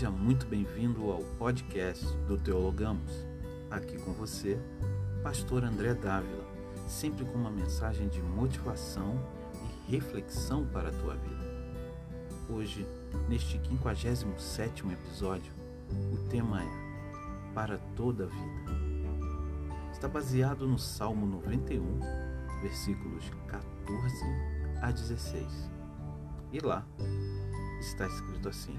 Seja muito bem-vindo ao podcast do Teologamos. Aqui com você, Pastor André Dávila, sempre com uma mensagem de motivação e reflexão para a tua vida. Hoje, neste 57 episódio, o tema é Para toda a vida. Está baseado no Salmo 91, versículos 14 a 16. E lá está escrito assim: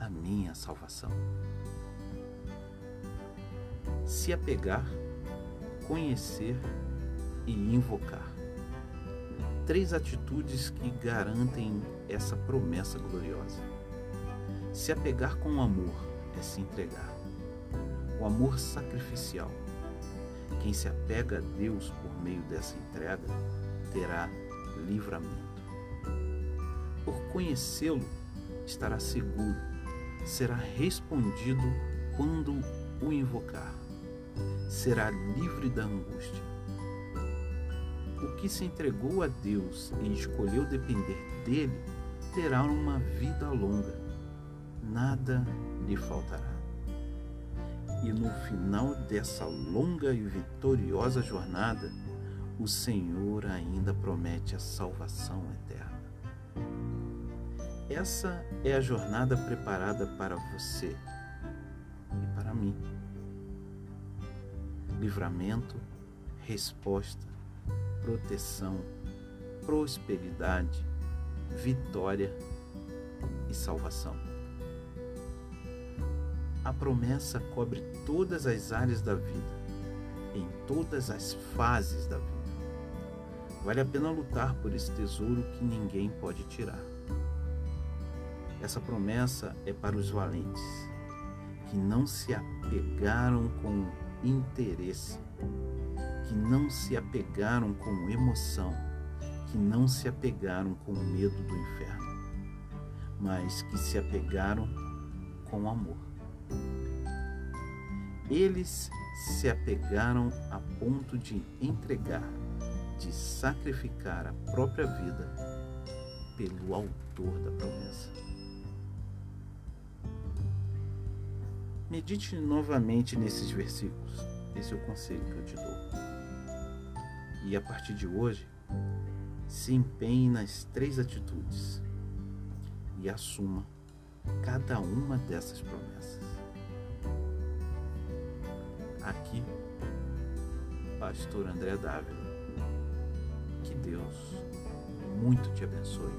a minha salvação. Se apegar, conhecer e invocar. Três atitudes que garantem essa promessa gloriosa. Se apegar com amor é se entregar. O amor sacrificial. Quem se apega a Deus por meio dessa entrega terá livramento. Por conhecê-lo, estará seguro, será respondido quando o invocar, será livre da angústia. O que se entregou a Deus e escolheu depender dele terá uma vida longa, nada lhe faltará. E no final dessa longa e vitoriosa jornada, o Senhor ainda promete a salvação eterna. Essa é a jornada preparada para você e para mim. Livramento, resposta, proteção, prosperidade, vitória e salvação. A promessa cobre todas as áreas da vida, em todas as fases da vida. Vale a pena lutar por esse tesouro que ninguém pode tirar. Essa promessa é para os valentes, que não se apegaram com interesse, que não se apegaram com emoção, que não se apegaram com medo do inferno, mas que se apegaram com amor. Eles se apegaram a ponto de entregar, de sacrificar a própria vida pelo autor da promessa. Medite novamente nesses versículos. Esse é o conselho que eu te dou. E a partir de hoje, se empenhe nas três atitudes e assuma cada uma dessas promessas. Aqui, Pastor André Dávila. Que Deus muito te abençoe.